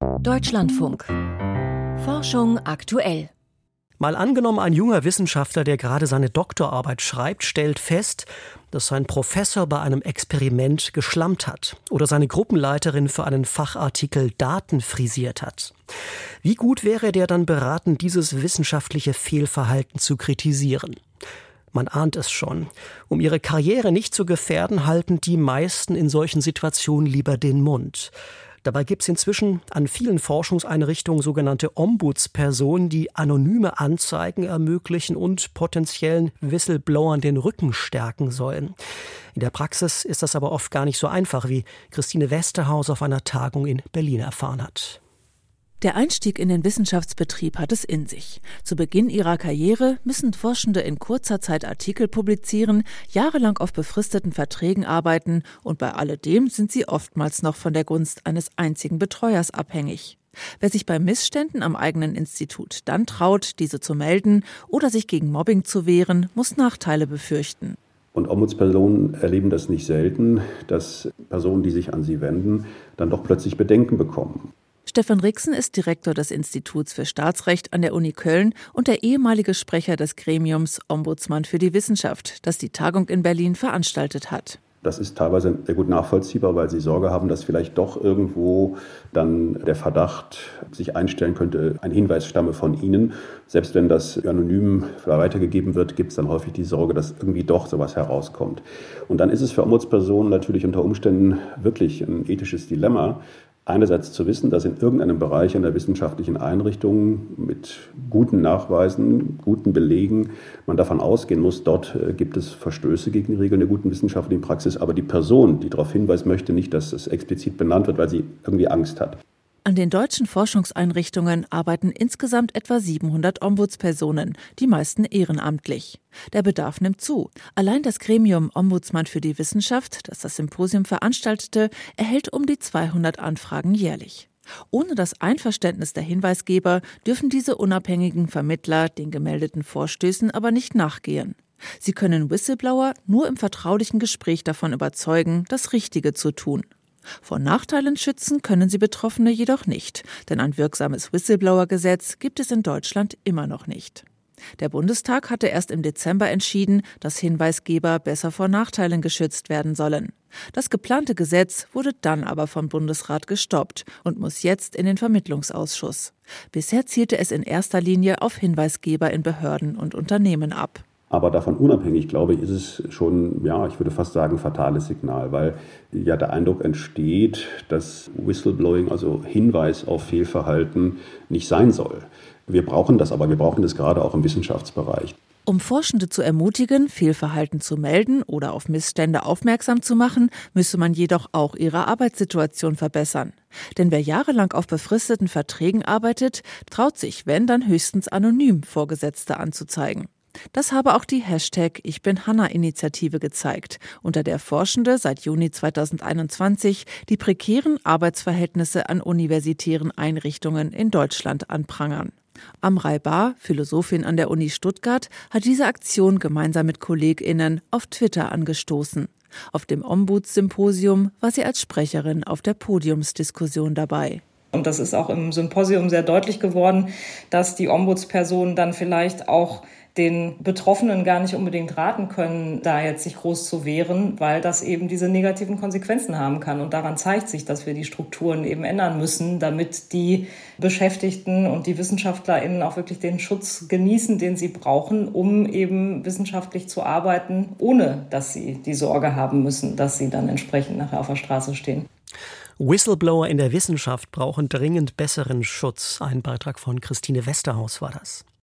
Deutschlandfunk. Forschung aktuell. Mal angenommen, ein junger Wissenschaftler, der gerade seine Doktorarbeit schreibt, stellt fest, dass sein Professor bei einem Experiment geschlammt hat oder seine Gruppenleiterin für einen Fachartikel Daten frisiert hat. Wie gut wäre der dann beraten, dieses wissenschaftliche Fehlverhalten zu kritisieren? Man ahnt es schon. Um ihre Karriere nicht zu gefährden, halten die meisten in solchen Situationen lieber den Mund. Dabei gibt es inzwischen an vielen Forschungseinrichtungen sogenannte Ombudspersonen, die anonyme Anzeigen ermöglichen und potenziellen Whistleblowern den Rücken stärken sollen. In der Praxis ist das aber oft gar nicht so einfach, wie Christine Westerhaus auf einer Tagung in Berlin erfahren hat. Der Einstieg in den Wissenschaftsbetrieb hat es in sich. Zu Beginn ihrer Karriere müssen Forschende in kurzer Zeit Artikel publizieren, jahrelang auf befristeten Verträgen arbeiten und bei alledem sind sie oftmals noch von der Gunst eines einzigen Betreuers abhängig. Wer sich bei Missständen am eigenen Institut dann traut, diese zu melden oder sich gegen Mobbing zu wehren, muss Nachteile befürchten. Und Ombudspersonen erleben das nicht selten, dass Personen, die sich an sie wenden, dann doch plötzlich Bedenken bekommen. Stefan Rixen ist Direktor des Instituts für Staatsrecht an der Uni Köln und der ehemalige Sprecher des Gremiums Ombudsmann für die Wissenschaft, das die Tagung in Berlin veranstaltet hat. Das ist teilweise sehr gut nachvollziehbar, weil sie Sorge haben, dass vielleicht doch irgendwo dann der Verdacht sich einstellen könnte, ein Hinweis stamme von ihnen. Selbst wenn das anonym weitergegeben wird, gibt es dann häufig die Sorge, dass irgendwie doch sowas herauskommt. Und dann ist es für Ombudspersonen natürlich unter Umständen wirklich ein ethisches Dilemma, einerseits zu wissen, dass in irgendeinem Bereich einer wissenschaftlichen Einrichtung mit guten Nachweisen, guten Belegen man davon ausgehen muss, dort äh, gibt es Verstöße gegen die Regeln der guten wissenschaftlichen Praxis, aber die Person, die darauf hinweist, möchte nicht, dass es explizit benannt wird, weil sie irgendwie Angst hat. An den deutschen Forschungseinrichtungen arbeiten insgesamt etwa 700 Ombudspersonen, die meisten ehrenamtlich. Der Bedarf nimmt zu. Allein das Gremium Ombudsmann für die Wissenschaft, das das Symposium veranstaltete, erhält um die 200 Anfragen jährlich. Ohne das Einverständnis der Hinweisgeber dürfen diese unabhängigen Vermittler den gemeldeten Vorstößen aber nicht nachgehen. Sie können Whistleblower nur im vertraulichen Gespräch davon überzeugen, das Richtige zu tun. Vor Nachteilen schützen können sie Betroffene jedoch nicht, denn ein wirksames Whistleblower-Gesetz gibt es in Deutschland immer noch nicht. Der Bundestag hatte erst im Dezember entschieden, dass Hinweisgeber besser vor Nachteilen geschützt werden sollen. Das geplante Gesetz wurde dann aber vom Bundesrat gestoppt und muss jetzt in den Vermittlungsausschuss. Bisher zielte es in erster Linie auf Hinweisgeber in Behörden und Unternehmen ab. Aber davon unabhängig, glaube ich, ist es schon, ja, ich würde fast sagen, fatales Signal, weil ja der Eindruck entsteht, dass Whistleblowing, also Hinweis auf Fehlverhalten, nicht sein soll. Wir brauchen das, aber wir brauchen das gerade auch im Wissenschaftsbereich. Um Forschende zu ermutigen, Fehlverhalten zu melden oder auf Missstände aufmerksam zu machen, müsse man jedoch auch ihre Arbeitssituation verbessern. Denn wer jahrelang auf befristeten Verträgen arbeitet, traut sich, wenn dann höchstens anonym Vorgesetzte anzuzeigen. Das habe auch die Hashtag Ich bin Hanna Initiative gezeigt, unter der Forschende seit Juni 2021 die prekären Arbeitsverhältnisse an universitären Einrichtungen in Deutschland anprangern. Amrei Bar, Philosophin an der Uni Stuttgart, hat diese Aktion gemeinsam mit KollegInnen auf Twitter angestoßen. Auf dem Ombudssymposium war sie als Sprecherin auf der Podiumsdiskussion dabei. Und das ist auch im Symposium sehr deutlich geworden, dass die Ombudspersonen dann vielleicht auch den Betroffenen gar nicht unbedingt raten können, da jetzt sich groß zu wehren, weil das eben diese negativen Konsequenzen haben kann. Und daran zeigt sich, dass wir die Strukturen eben ändern müssen, damit die Beschäftigten und die WissenschaftlerInnen auch wirklich den Schutz genießen, den sie brauchen, um eben wissenschaftlich zu arbeiten, ohne dass sie die Sorge haben müssen, dass sie dann entsprechend nachher auf der Straße stehen. Whistleblower in der Wissenschaft brauchen dringend besseren Schutz. Ein Beitrag von Christine Westerhaus war das.